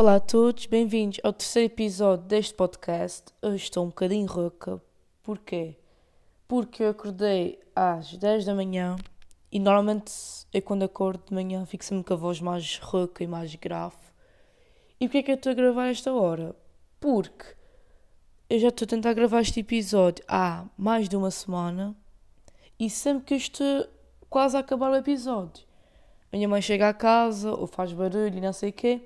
Olá a todos, bem-vindos ao terceiro episódio deste podcast. Hoje estou um bocadinho rouca. Porquê? Porque eu acordei às 10 da manhã e normalmente eu quando acordo de manhã fico sempre com a voz mais rouca e mais grave. E porquê é que eu estou a gravar esta hora? Porque eu já estou a tentar gravar este episódio há mais de uma semana e sempre que eu estou quase a acabar o episódio. A minha mãe chega a casa ou faz barulho e não sei o quê.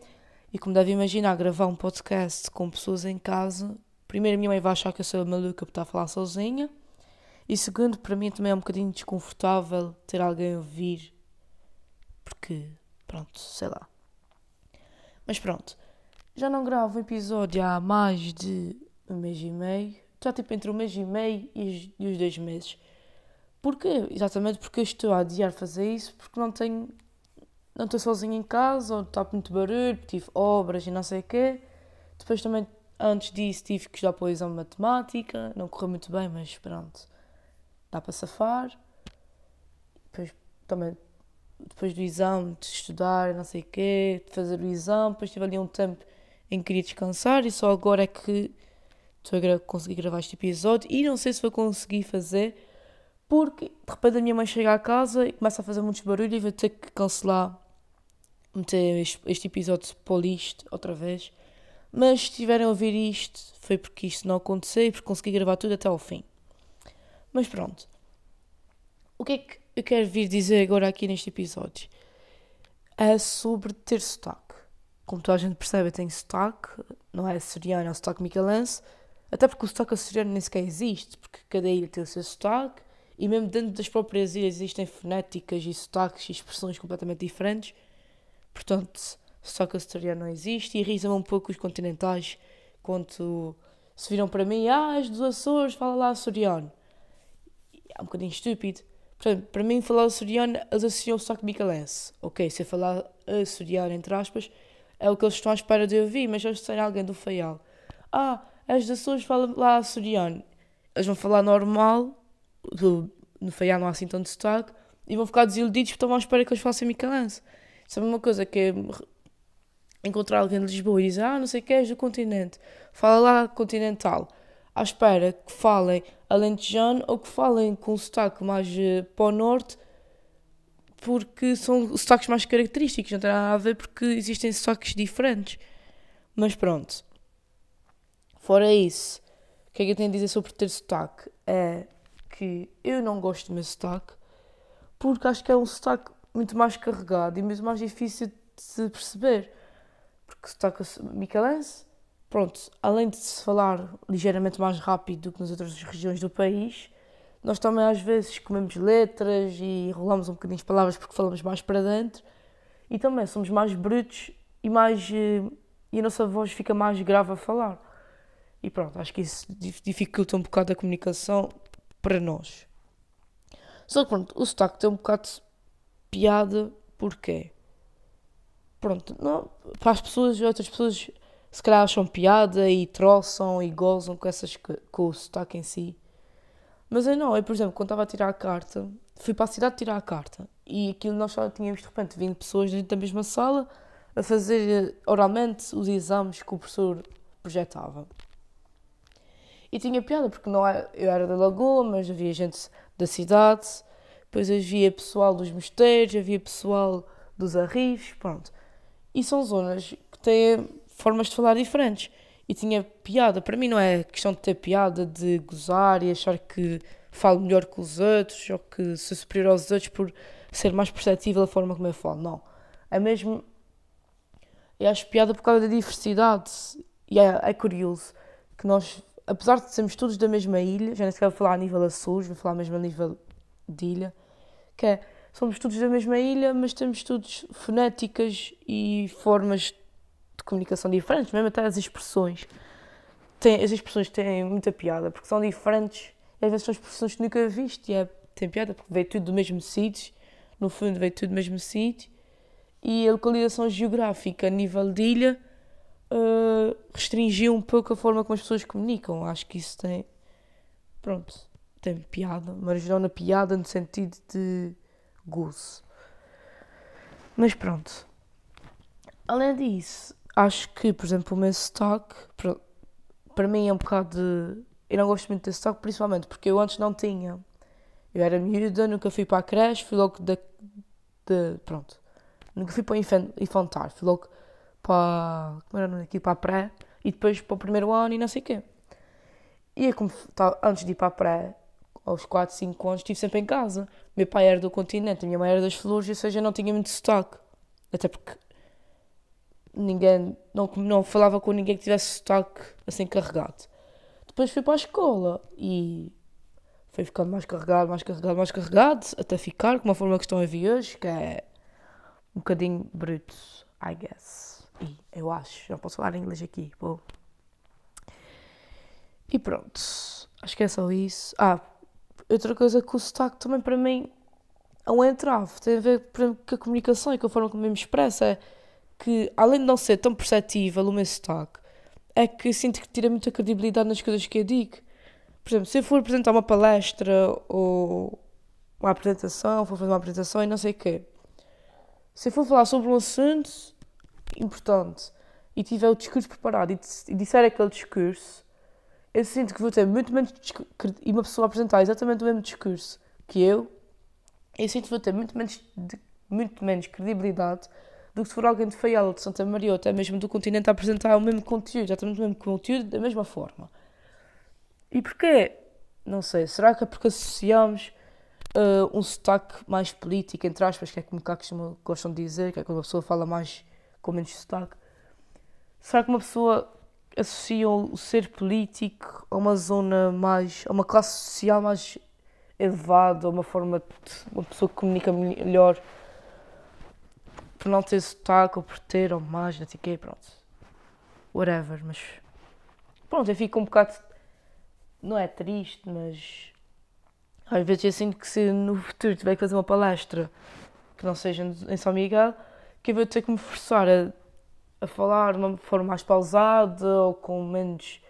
E como deve imaginar, gravar um podcast com pessoas em casa, primeiro a minha mãe vai achar que eu sou maluca por estar a falar sozinha. E segundo, para mim também é um bocadinho desconfortável ter alguém a ouvir. Porque, pronto, sei lá. Mas pronto, já não gravo um episódio há mais de um mês e meio. Já tipo entre um mês e meio e os, dois meses. Porquê? Exatamente porque eu estou a adiar fazer isso, porque não tenho não estou sozinha em casa, ou está muito barulho, tive obras e não sei o quê. Depois também, antes disso, tive que estudar para o exame de matemática, não correu muito bem, mas pronto, dá para safar. Depois também, depois do exame, de estudar não sei o quê, de fazer o exame, depois tive ali um tempo em que queria descansar e só agora é que estou a conseguir gravar este episódio e não sei se vou conseguir fazer porque de repente a minha mãe chega a casa e começa a fazer muitos barulhos e vou ter que cancelar meter este, episódio para outra vez. Mas se estiverem a ouvir isto, foi porque isto não aconteceu e porque consegui gravar tudo até ao fim. Mas pronto. O que é que eu quero vir dizer agora aqui neste episódio? É sobre ter sotaque. Como toda a gente percebe, eu tenho sotaque, não é açoriano, é o sotaque micalense. Até porque o sotaque açoriano nem sequer existe, porque cada ilha tem o seu sotaque, e mesmo dentro das próprias ilhas existem fonéticas e sotaques e expressões completamente diferentes. Portanto, só que o açoriano não existe e irrita-me um pouco os continentais quando se viram para mim, ah, és dos Açores, fala lá açoriano. É um bocadinho estúpido. Portanto, para mim, falar açoriano, eles associam o sotaque micalense. Ok, se eu falar açoriano, entre aspas, é o que eles estão à espera de ouvir, mas eles serem alguém do Faial. Ah, és dos Açores, fala lá açoriano. Eles vão falar normal, no Faial não há assim tanto sotaque, e vão ficar desiludidos porque estão à espera que eles façam Sabe uma coisa que é encontrar alguém de Lisboa e dizer, ah, não sei o que és do continente, fala lá continental, à espera que falem alentejano ou que falem com um sotaque mais uh, para o norte, porque são sotaques mais característicos, não tem nada a ver porque existem sotaques diferentes. Mas pronto. Fora isso, o que é que eu tenho a dizer sobre ter sotaque? É que eu não gosto do meu sotaque, porque acho que é um sotaque muito mais carregado e muito mais difícil de se perceber. Porque se toca micalense, pronto, além de se falar ligeiramente mais rápido do que nas outras regiões do país, nós também às vezes comemos letras e enrolamos um bocadinho as palavras porque falamos mais para dentro e também somos mais brutos e mais eh, e a nossa voz fica mais grave a falar. E pronto, acho que isso dificulta um bocado a comunicação para nós. Só que pronto, o sotaque tem um bocado piada porquê? Pronto, não, para as pessoas, outras pessoas se calhar acham piada e troçam e gozam com, essas, com o sotaque em si. Mas eu não, eu por exemplo, quando estava a tirar a carta, fui para a cidade tirar a carta e aquilo nós só tínhamos de repente 20 pessoas dentro da mesma sala a fazer eh, oralmente os exames que o professor projetava. E tinha piada porque não era, eu era da Lagoa, mas havia gente da cidade depois havia pessoal dos mosteiros, havia pessoal dos arrifes, pronto. E são zonas que têm formas de falar diferentes. E tinha piada. Para mim não é questão de ter piada, de gozar e achar que falo melhor que os outros ou que sou superior aos outros por ser mais perceptível a forma como eu falo. Não. É mesmo. Eu acho piada por causa da diversidade. E é, é curioso que nós, apesar de sermos todos da mesma ilha, já nem sequer vou falar a nível Açores, vou falar mesmo a nível de ilha, que é, somos todos da mesma ilha, mas temos todos fonéticas e formas de comunicação diferentes, mesmo até as expressões. Tem, as expressões têm muita piada, porque são diferentes, e às vezes são expressões que nunca viste, e é, tem piada, porque veio tudo do mesmo sítio, no fundo veio tudo do mesmo sítio, e a localização geográfica a nível de ilha uh, restringiu um pouco a forma como as pessoas comunicam. Acho que isso tem. Pronto tem piada, mas não na piada no sentido de gozo. Mas pronto. Além disso, acho que, por exemplo, o meu sotaque, para, mim é um bocado de. Eu não gosto muito desse sotaque, principalmente porque eu antes não tinha. Eu era miúda, nunca fui para a creche, fui logo da. De, pronto. Nunca fui para o infantar, fui logo para. Como era aqui? Para a pré e depois para o primeiro ano e não sei o quê. E é como, tá, antes de ir para a pré, aos 4, 5 anos, estive sempre em casa. Meu pai era do continente, a minha mãe era das flores, ou seja, não tinha muito sotaque. Até porque ninguém, não, não falava com ninguém que tivesse sotaque assim carregado. Depois fui para a escola e foi ficando mais carregado, mais carregado, mais carregado, até ficar com uma forma que estão a ver hoje, que é um bocadinho bruto, I guess. E eu acho, não posso falar inglês aqui, vou. E pronto, acho que é só isso. Ah, outra coisa que o sotaque também para mim é um entrave, tem a ver com a comunicação e com a forma como eu me expresso. É que, além de não ser tão perceptível o meu sotaque, é que sinto que tira muita credibilidade nas coisas que eu digo. Por exemplo, se eu for apresentar uma palestra ou uma apresentação, for fazer uma apresentação e não sei o quê, se eu for falar sobre um assunto importante e tiver o discurso preparado e disser aquele discurso, eu sinto que vou ter muito menos. E uma pessoa apresentar exatamente o mesmo discurso que eu, eu sinto que vou ter muito menos, muito menos credibilidade do que se for alguém de Faial, de Santa Maria ou até mesmo do continente a apresentar o mesmo conteúdo, exatamente o mesmo conteúdo, da mesma forma. E porquê? Não sei. Será que é porque associamos uh, um sotaque mais político, entre aspas, que é como cá gostam de dizer, que é quando a pessoa fala mais com menos sotaque? Será que uma pessoa associa o ser político a uma zona mais. a uma classe social mais elevada, a uma forma de uma pessoa que comunica melhor? por não ter sotaque ou por ter ou mais, não sei o quê, pronto. Whatever, mas. Pronto, eu fico um bocado. Não é triste, mas. Às vezes eu sinto que se no futuro tiver que fazer uma palestra que não seja em São Miguel, que eu vou ter que me forçar a, a falar de uma forma mais pausada ou com menos.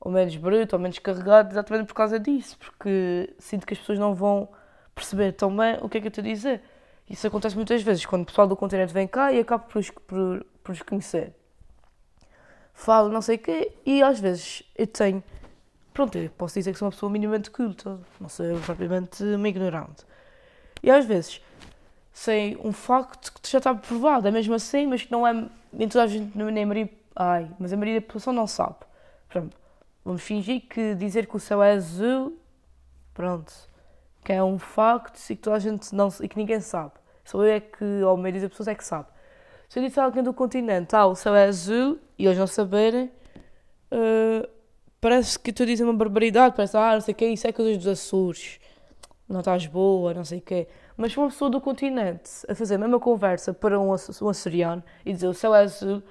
ou menos bruto ou menos carregado, exatamente por causa disso, porque sinto que as pessoas não vão perceber tão bem o que é que eu estou a dizer. Isso acontece muitas vezes quando o pessoal do continente vem cá e acaba por, por, por os conhecer. Falo não sei o quê e às vezes eu tenho. Pronto, eu posso dizer que sou uma pessoa minimamente culta, não sou propriamente uma ignorante. E às vezes sei um facto que já está provado, é mesmo assim, mas que não é. Nem toda a gente, nem a maioria. Ai, mas a maioria da população não sabe. Pronto, vamos fingir que dizer que o céu é azul. Pronto que é um facto e que toda a gente não e que ninguém sabe. Só eu é que, ou a maioria das pessoas é que sabe. Se eu disser a alguém do continente, ah, o céu é azul, e eles não saberem, uh, parece que estou a dizer uma barbaridade, parece, ah, não sei o que, isso é coisas dos Açores, não estás boa, não sei o quê. Mas uma pessoa do continente a fazer a mesma conversa para um, um açoriano e dizer o céu é azul,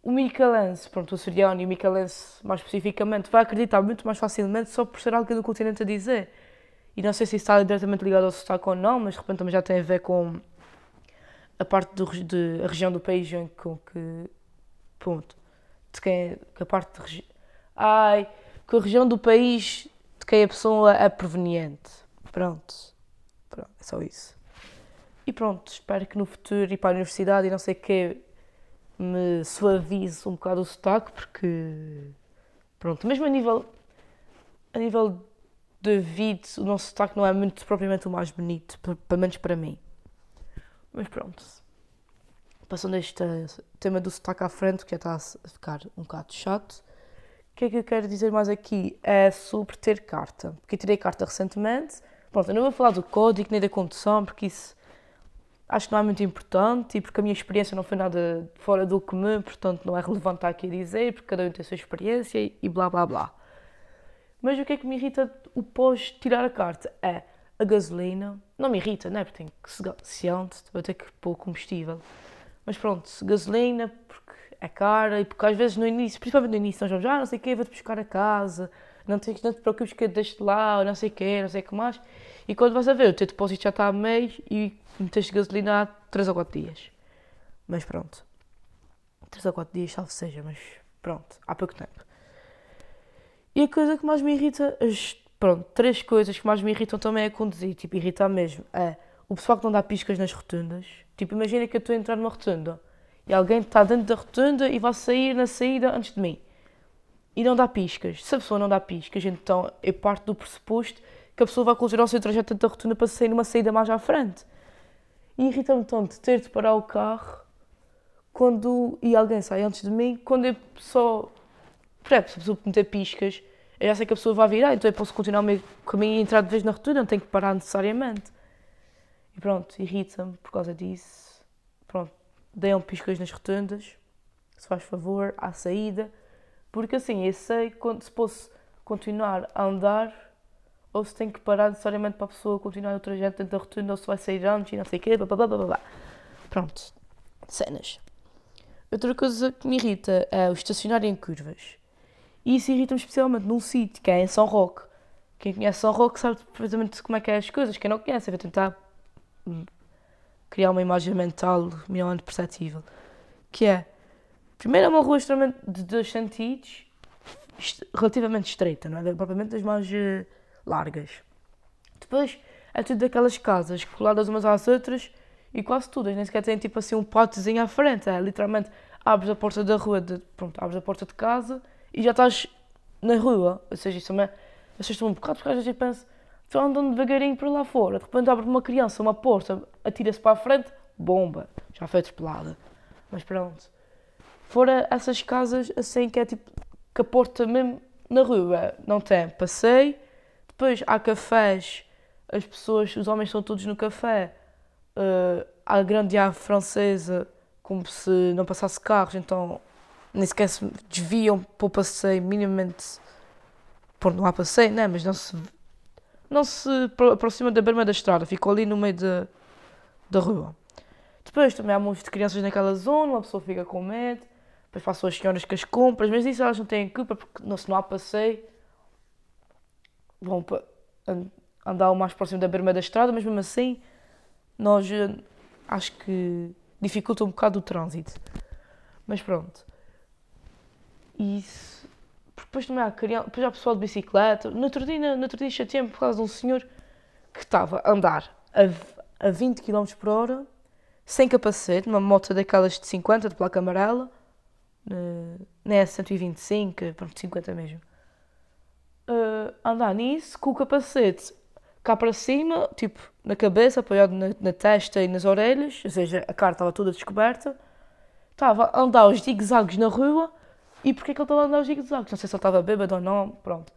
o micalense, pronto, o açoriano e o micalense mais especificamente, vai acreditar muito mais facilmente só por ser alguém do continente a dizer. E não sei se isso está diretamente ligado ao sotaque ou não, mas de repente também já tem a ver com a parte do, de, a região do país em com que. Ponto. De quem, que a parte de. Ai, que a região do país de quem a pessoa é proveniente. Pronto. Pronto, é só isso. E pronto, espero que no futuro ir para a universidade e não sei o que me suavize um bocado o sotaque, porque. Pronto, mesmo a nível. A nível David, o nosso sotaque não é muito propriamente o mais bonito, pelo menos para mim. Mas pronto. Passando este tema do sotaque à frente, que já está a ficar um bocado chato. O que é que eu quero dizer mais aqui? É sobre ter carta. Porque eu tirei carta recentemente. Pronto, eu não vou falar do código nem da condução, porque isso acho que não é muito importante e porque a minha experiência não foi nada fora do comum, portanto não é relevante estar aqui a dizer, porque cada um tem a sua experiência e blá blá blá. Mas o que é que me irrita o pós tirar a carta? É a gasolina. Não me irrita, não é? Porque tem que se antes, vou ter que pôr combustível. Mas pronto, gasolina, porque é cara e porque às vezes no início, principalmente no início, nós vamos, ah, não sei o quê, vou-te buscar a casa, não te, não te preocupes que eu deixo-te lá, não sei o quê, não sei o que mais. E quando vais a ver, o teu depósito já está a meio e meteste gasolina há 3 ou 4 dias. Mas pronto. 3 ou 4 dias, salve seja, mas pronto, há pouco tempo. E a coisa que mais me irrita, as pronto, três coisas que mais me irritam também é conduzir, tipo, irritar mesmo. É o pessoal que não dá piscas nas rotundas. Tipo, imagina que eu estou a entrar numa rotunda e alguém está dentro da rotunda e vai sair na saída antes de mim e não dá piscas. Se a pessoa não dá piscas, então é parte do pressuposto que a pessoa vai considerar o seu trajeto da rotunda para sair numa saída mais à frente. E irrita-me tanto ter de parar o carro quando e alguém sai antes de mim, quando eu só. Exemplo, se a pessoa meter piscas, eu já sei que a pessoa vai virar, então eu posso continuar o meu caminho e entrar de vez na rotunda, não tenho que parar necessariamente. E pronto, irrita-me por causa disso. Pronto, deem piscas nas rotundas, se faz favor, à saída, porque assim eu sei quando, se posso continuar a andar ou se tenho que parar necessariamente para a pessoa continuar o trajeto dentro da rotunda ou se vai sair antes e não sei o quê, blá, blá, blá, blá. Pronto, cenas. Outra coisa que me irrita é o estacionar em curvas. E isso irrita-me especialmente num sítio que é em São Roque. Quem conhece São Roque sabe perfeitamente como é que é as coisas. Quem não conhece, vai tentar criar uma imagem mental minimamente perceptível. Que é, primeiro é uma rua extremamente de dois sentidos, relativamente estreita, não é? Propriamente das mais uh, largas. Depois é tudo daquelas casas coladas umas às outras e quase todas, nem sequer têm tipo assim um pátiоzinho à frente. É literalmente abres a porta da rua, de, pronto, abres a porta de casa e já estás na rua. Ou seja, isso também assusta um bocado porque às vezes eu penso, estou andando devagarinho por lá fora, de repente abre uma criança uma porta, atira-se para a frente, bomba, já foi atropelada. Mas pronto. Fora essas casas assim que é tipo que a porta mesmo na rua não tem passeio, depois há cafés, as pessoas, os homens estão todos no café, uh, há grande árvore francesa, como se não passasse carros, então nem sequer se desviam para o passeio minimamente. Pronto, não há passeio, né? Mas não se, não se aproxima da berma da estrada, ficou ali no meio da, rua. Depois também há muitas crianças naquela zona, uma pessoa fica com medo. Depois passam as senhoras com as compras, mas isso elas não têm culpa porque não, se não há passeio, vão para, andar o mais próximo da berma da estrada, mas mesmo assim, nós eh, acho que dificulta um bocado o trânsito. Mas pronto. Isso. Depois também há criança, depois há pessoal de bicicleta. No outro dia, no outro dia por causa de um senhor que estava a andar a, a 20 km por hora, sem capacete, numa moto daquelas de 50, de placa amarela, nem é 125, pronto, 50 mesmo. Uh, andar nisso, com o capacete cá para cima, tipo, na cabeça, apoiado na, na testa e nas orelhas, ou seja, a cara estava toda descoberta. Estava a andar aos zigue-zagues na rua e porquê que ele estava a andar aos zigue-zagues? Não sei se ele estava bêbado ou não, pronto.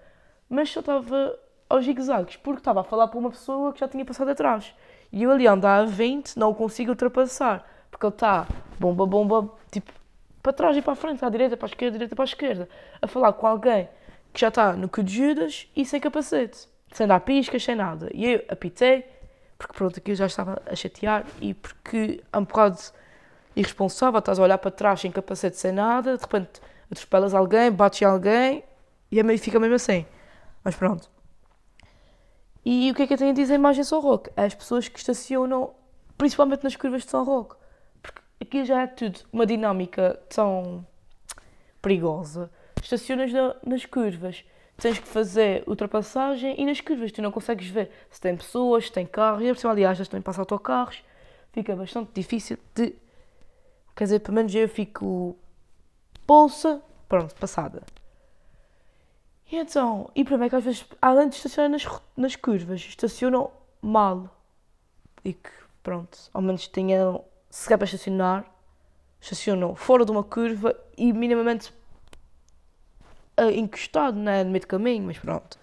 Mas só estava aos zigue-zagues porque estava a falar para uma pessoa que já tinha passado atrás. E eu ali andar a 20 não o consigo ultrapassar. Porque ele está bomba, bomba, tipo, para trás e para a frente, à direita, para a esquerda, direita para a esquerda. A falar com alguém que já está no cu de Judas e sem capacete. Sem dar piscas, sem nada. E eu apitei, porque pronto, aqui eu já estava a chatear e porque é um bocado irresponsável, estás a olhar para trás sem capacete, sem nada, de repente atropelas alguém, bates em alguém e é fica mesmo assim. Mas pronto. E o que é que eu tenho a dizer em São Roque? As pessoas que estacionam, principalmente nas curvas de São Roque. Aqui já é tudo uma dinâmica tão perigosa. Estacionas na, nas curvas, tens que fazer ultrapassagem e nas curvas tu não consegues ver se tem pessoas, se tem carros, e por aliás, também passa autocarros. Fica bastante difícil de. Quer dizer, pelo menos eu fico bolsa, pronto, passada. E então, e para mim é que às vezes, além de estacionar nas, nas curvas, estacionam mal. E que, pronto, ao menos tenham, se quer para estacionar, estacionam fora de uma curva e minimamente uh, encostado né, no meio do caminho, mas pronto.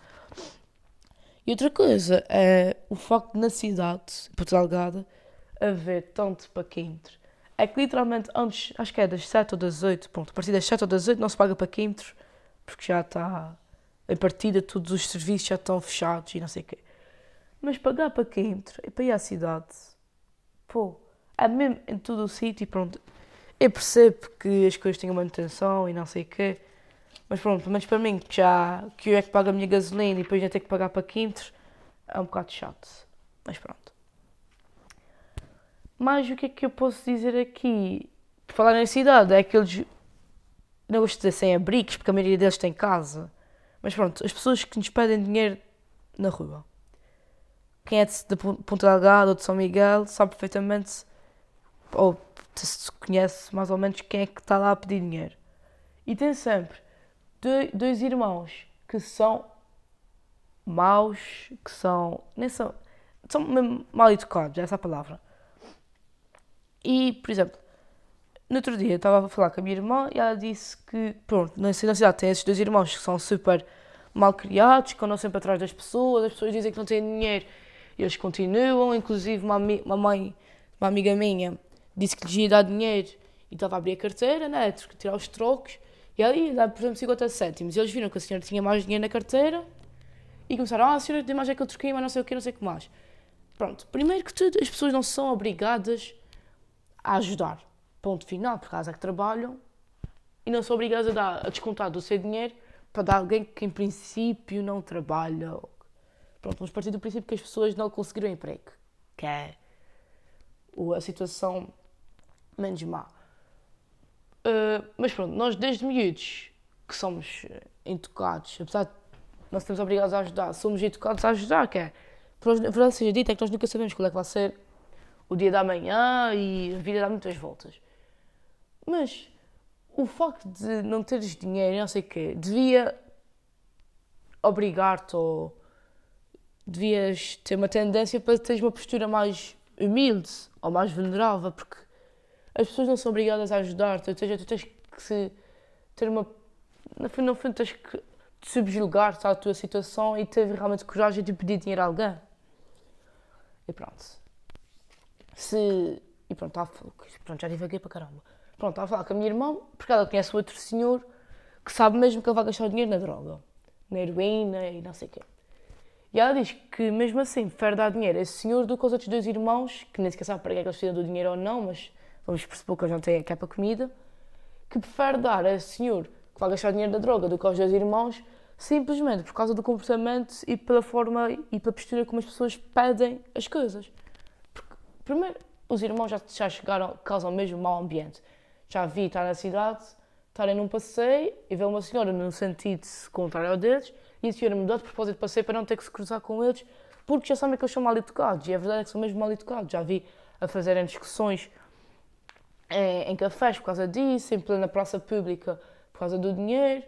E outra coisa é o facto de na cidade, Porto Delgado, haver tanto paquímetro é que literalmente antes, acho que é das 7 ou das 8, pronto, a partir das 7 ou das 8 não se paga paquímetros, porque já está, a partida todos os serviços já estão fechados e não sei o quê. Mas pagar paquímetro é para ir à cidade, pô, é mesmo em todo o sítio pronto. Eu percebo que as coisas têm uma manutenção e não sei o quê, mas pronto, pelo menos para mim, que já que eu é que pago a minha gasolina e depois já tenho que pagar paquímetros, é um bocado chato. Mas pronto. Mas o que é que eu posso dizer aqui? Por falar na cidade, é aqueles. Não gosto de dizer sem abrigos, porque a maioria deles tem casa. Mas pronto, as pessoas que nos pedem dinheiro na rua. Quem é de, de Ponta Delgada ou de São Miguel sabe perfeitamente ou se conhece mais ou menos quem é que está lá a pedir dinheiro. E tem sempre dois irmãos que são maus, que são. nem são. são mal educados, é essa a palavra. E, por exemplo, no outro dia estava a falar com a minha irmã e ela disse que, pronto, na cidade tem esses dois irmãos que são super mal criados, que andam sempre atrás das pessoas, as pessoas dizem que não têm dinheiro e eles continuam. Inclusive, uma, uma mãe, uma amiga minha, disse que lhes ia dar dinheiro e estava a abrir a carteira, né, tirar os trocos, e ali dá, por exemplo, 50 cêntimos. E eles viram que a senhora tinha mais dinheiro na carteira e começaram, ah, a senhora tem mais é que eu troquei, mas não sei o que, não sei o que mais. Pronto, primeiro que tudo, as pessoas não são obrigadas a ajudar. Ponto final, por causa que trabalham e não são obrigadas a, dar, a descontar do seu dinheiro para dar alguém que em princípio não trabalha. Pronto, vamos partir do princípio que as pessoas não conseguiram emprego, que é a situação menos má. Uh, mas pronto, nós desde miúdos que somos educados, apesar de não sermos obrigados a ajudar, somos educados a ajudar, que é, a verdade seja dita, é que nós nunca sabemos qual é que vai ser o dia da manhã e a vida dá muitas voltas. Mas o facto de não teres dinheiro, não sei o quê, devia obrigar-te ou devias ter uma tendência para teres uma postura mais humilde ou mais venerável, porque as pessoas não são obrigadas a ajudar-te, ou seja, tu tens que se, ter uma. No fundo, no tens que subjugar-te à tua situação e ter realmente coragem de pedir dinheiro a alguém. E pronto se. E pronto, estava pronto, já divaguei para caramba. Pronto, estava a falar com a minha irmã, porque ela conhece outro senhor que sabe mesmo que ele vai gastar o dinheiro na droga, na heroína e não sei o quê. E ela diz que mesmo assim prefere dar dinheiro a esse senhor do que aos outros dois irmãos, que nem sequer sabe para que é que eles precisam do dinheiro ou não, mas vamos perceber que eles não têm a capa comida, que prefere dar a senhor que vai gastar o dinheiro da droga do que aos dois irmãos, simplesmente por causa do comportamento e pela forma e pela postura como as pessoas pedem as coisas. Primeiro, os irmãos já, já chegaram, causam mesmo mau ambiente. Já vi estar na cidade, estarem num passeio e ver uma senhora no sentido contrário ao deles e a senhora mudou de propósito de passeio para não ter que se cruzar com eles porque já sabem que eles são mal educados e a verdade é que são mesmo mal educados. Já vi a fazerem discussões em, em cafés por causa disso, em plena praça pública por causa do dinheiro.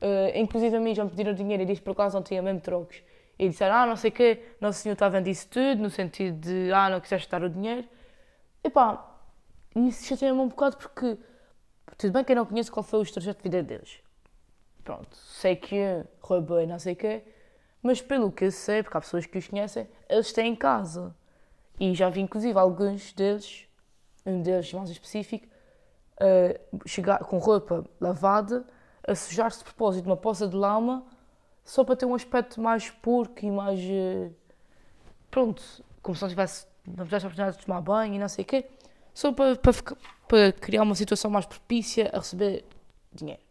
Uh, inclusive a mim já me pediram dinheiro e disse por acaso não tinha mesmo trocos e disseram, ah, não sei o quê, Nosso Senhor está vendo isso tudo, no sentido de, ah, não quiseste dar o dinheiro. E pá, isso chateia-me um bocado porque, tudo bem que eu não conheço qual foi o trajeto de vida deles. Pronto, sei que roubou e não sei o quê, mas pelo que eu sei, porque há pessoas que os conhecem, eles têm em casa. E já vi, inclusive, alguns deles, um deles mais específico, uh, chegar com roupa lavada, a sujar-se de propósito uma poça de lama só para ter um aspecto mais porco e mais. Eh, pronto, como se não tivesse, não tivesse a oportunidade de tomar banho e não sei o quê, só para, para, para criar uma situação mais propícia a receber dinheiro.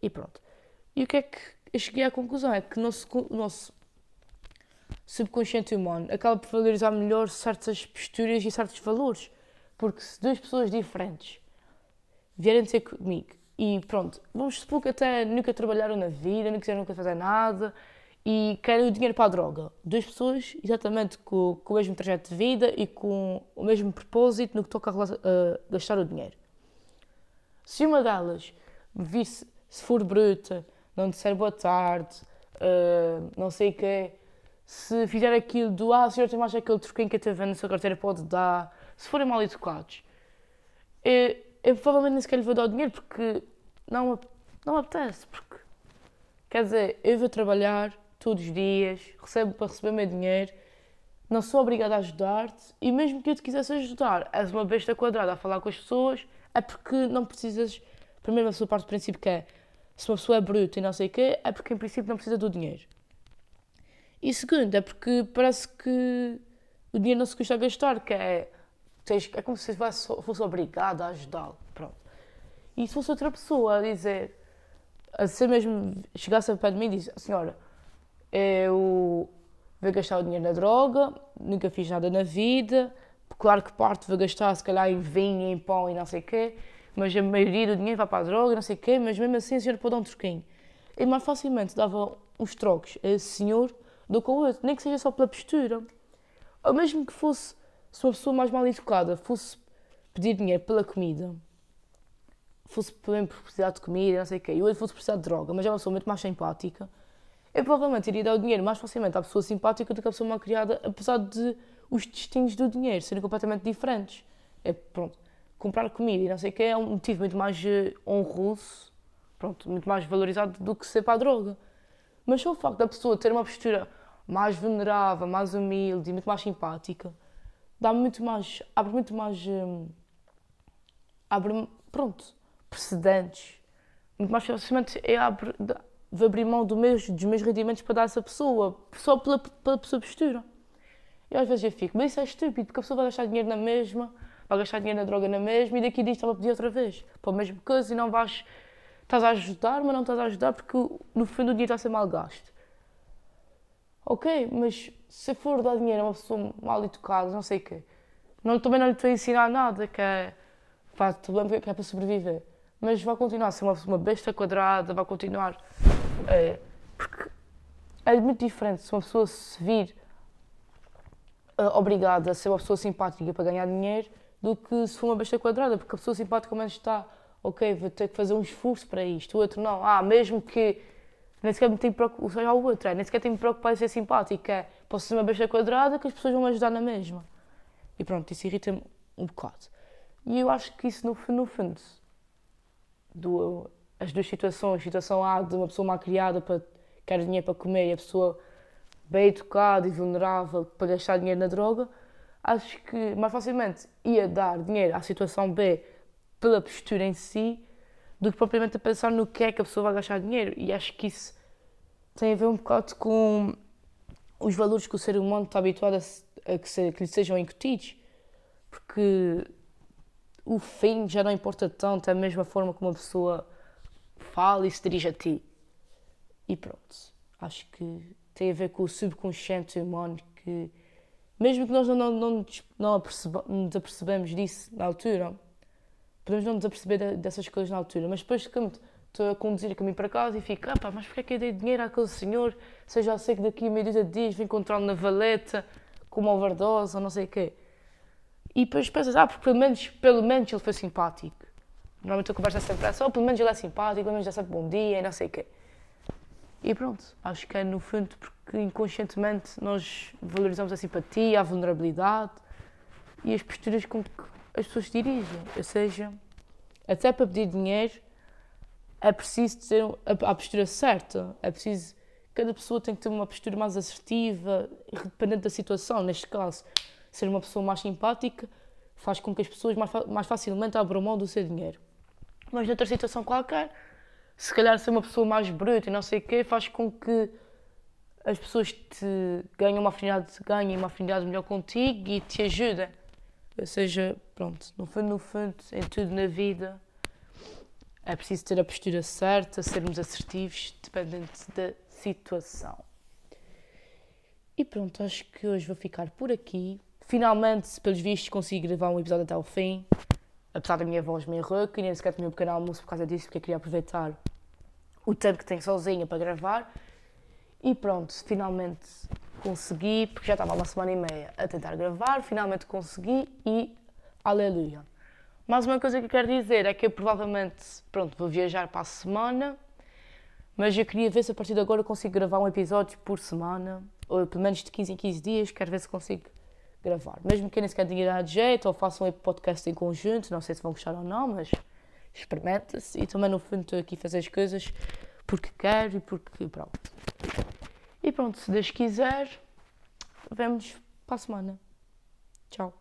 E pronto. E o que é que eu cheguei à conclusão? É que o nosso, nosso subconsciente humano acaba por valorizar melhor certas posturas e certos valores. Porque se duas pessoas diferentes vierem ter comigo e pronto, vamos supor que até nunca trabalharam na vida, não quiseram nunca fazer nada e querem o dinheiro para a droga. Duas pessoas exatamente com, com, o mesmo trajeto de vida e com o mesmo propósito no que toca a, a gastar o dinheiro. Se uma delas visse, se for bruta, não disser boa tarde, uh, não sei o quê, se fizer aquilo do ah, o senhor tem mais aquele troquinho que a TV na sua carteira pode dar, se forem mal educados, é, eu provavelmente nem sequer lhe vou dar o dinheiro porque não, não apetece. Porque, quer dizer, eu vou trabalhar todos os dias, recebo para receber o meu dinheiro, não sou obrigada a ajudar-te e mesmo que eu te quisesse ajudar, és uma besta quadrada a falar com as pessoas, é porque não precisas. Primeiro, a sua parte do princípio que é se uma pessoa é bruta e não sei o quê, é porque em princípio não precisa do dinheiro. E segundo, é porque parece que o dinheiro não se custa a gastar, que é é como se fosse obrigado a ajudá-lo. Pronto. E se fosse outra pessoa a dizer, a ser mesmo, chegasse a pé de mim e disse, senhora, eu vou gastar o dinheiro na droga, nunca fiz nada na vida, claro que parte vou gastar se calhar em vinho, em pão e não sei o quê, mas a maioria do dinheiro vai para a droga, não sei o quê, mas mesmo assim a senhora pode dar um troquinho. E mais facilmente dava uns trocos a esse senhor do que ao outro, nem que seja só pela postura. Ou mesmo que fosse se uma pessoa mais mal educada fosse pedir dinheiro pela comida, fosse por precisar de comida, não sei o quê, e eu fosse precisar de droga, mas é uma pessoa muito mais simpática, eu provavelmente iria dar o dinheiro mais facilmente à pessoa simpática do que à pessoa mal criada, apesar de os destinos do dinheiro serem completamente diferentes. É, pronto, comprar comida e não sei o que é um motivo muito mais eh, honroso, pronto, muito mais valorizado do que ser para a droga. Mas só o facto da pessoa ter uma postura mais venerável, mais humilde e muito mais simpática, dá muito mais, abre muito mais, hum, abre, pronto, precedentes, muito mais facilmente é abre, de abrir mão do meus, dos meus rendimentos para dar a essa pessoa, só pela, pela sua postura. E às vezes eu fico, mas isso é estúpido, porque a pessoa vai gastar dinheiro na mesma, vai gastar dinheiro na droga na mesma, e daqui diz estava a pedir outra vez, para a mesma coisa, e não vais, estás a ajudar, mas não estás a ajudar porque no fundo o dinheiro está a ser mal gasto. Ok, mas se for dar dinheiro a uma pessoa mal educada, não sei o quê, não, também não lhe estou a ensinar nada, que é, pá, tudo bem que é para sobreviver, mas vai continuar a ser uma, uma besta quadrada, vai continuar, é, porque é muito diferente se uma pessoa se vir uh, obrigada a ser uma pessoa simpática para ganhar dinheiro do que se for uma besta quadrada, porque a pessoa simpática ao menos está, ok, vou ter que fazer um esforço para isto, o outro não, ah, mesmo que nem sequer me tenho preocupado, seja o outro, é, nem sequer tenho me preocupado em ser simpática, é, posso ser uma besta quadrada que as pessoas vão me ajudar na mesma. E pronto, isso irrita-me um bocado. E eu acho que isso, no, no fundo, do, as duas situações, a situação A de uma pessoa mal criada para quer dinheiro para comer e a pessoa bem educada e vulnerável para gastar dinheiro na droga, acho que mais facilmente ia dar dinheiro à situação B pela postura em si do que propriamente a pensar no que é que a pessoa vai gastar dinheiro. E acho que isso tem a ver um bocado com os valores que o ser humano está habituado a, a que, se, que lhe sejam incutidos. Porque o fim já não importa tanto, é a mesma forma como uma pessoa fala e se dirige a ti. E pronto. Acho que tem a ver com o subconsciente humano que, mesmo que nós não, não, não, não nos apercebemos disso na altura, podemos não nos aperceber dessas coisas na altura, mas depois que estou a conduzir a caminho para casa e fico, ah pá, mas porquê é que eu dei dinheiro àquele senhor se eu já sei que daqui a meia de dias vou encontrá-lo na valeta com uma overdose ou não sei o quê. E depois pensas, ah, porque pelo menos, pelo menos ele foi simpático. Normalmente a conversa é sempre essa, oh, pelo menos ele é simpático, pelo menos é sempre bom dia e não sei o quê. E pronto, acho que é no fundo porque inconscientemente nós valorizamos a simpatia, a vulnerabilidade e as posturas com que as pessoas dirigem. Ou seja, até para pedir dinheiro é preciso ter a, a postura certa, é preciso. Cada pessoa tem que ter uma postura mais assertiva, dependente da situação. Neste caso, ser uma pessoa mais simpática faz com que as pessoas mais, mais facilmente abram mão do seu dinheiro. Mas noutra situação qualquer, se calhar ser uma pessoa mais bruta e não sei o quê, faz com que as pessoas te ganhem uma afinidade, ganhem uma afinidade melhor contigo e te ajudem. Ou seja, pronto, no fundo, no fundo, em tudo na vida, é preciso ter a postura certa, sermos assertivos, dependente da situação. E pronto, acho que hoje vou ficar por aqui. Finalmente, pelos vistos, consegui gravar um episódio até ao fim apesar da minha voz meio rouca, e nem sequer tomei um pequeno almoço por causa disso, porque eu queria aproveitar o tempo que tenho sozinha para gravar. E pronto, finalmente consegui, porque já estava uma semana e meia a tentar gravar, finalmente consegui e aleluia. Mais uma coisa que eu quero dizer é que eu provavelmente, pronto, vou viajar para a semana, mas eu queria ver se a partir de agora consigo gravar um episódio por semana, ou pelo menos de 15 em 15 dias, quero ver se consigo gravar. Mesmo que nem sequer tenha dado jeito, ou façam um podcast em conjunto, não sei se vão gostar ou não, mas experimenta-se. E também, no fundo, estou aqui a fazer as coisas porque quero e porque pronto. E pronto, se Deus quiser, vemos para a semana. Tchau.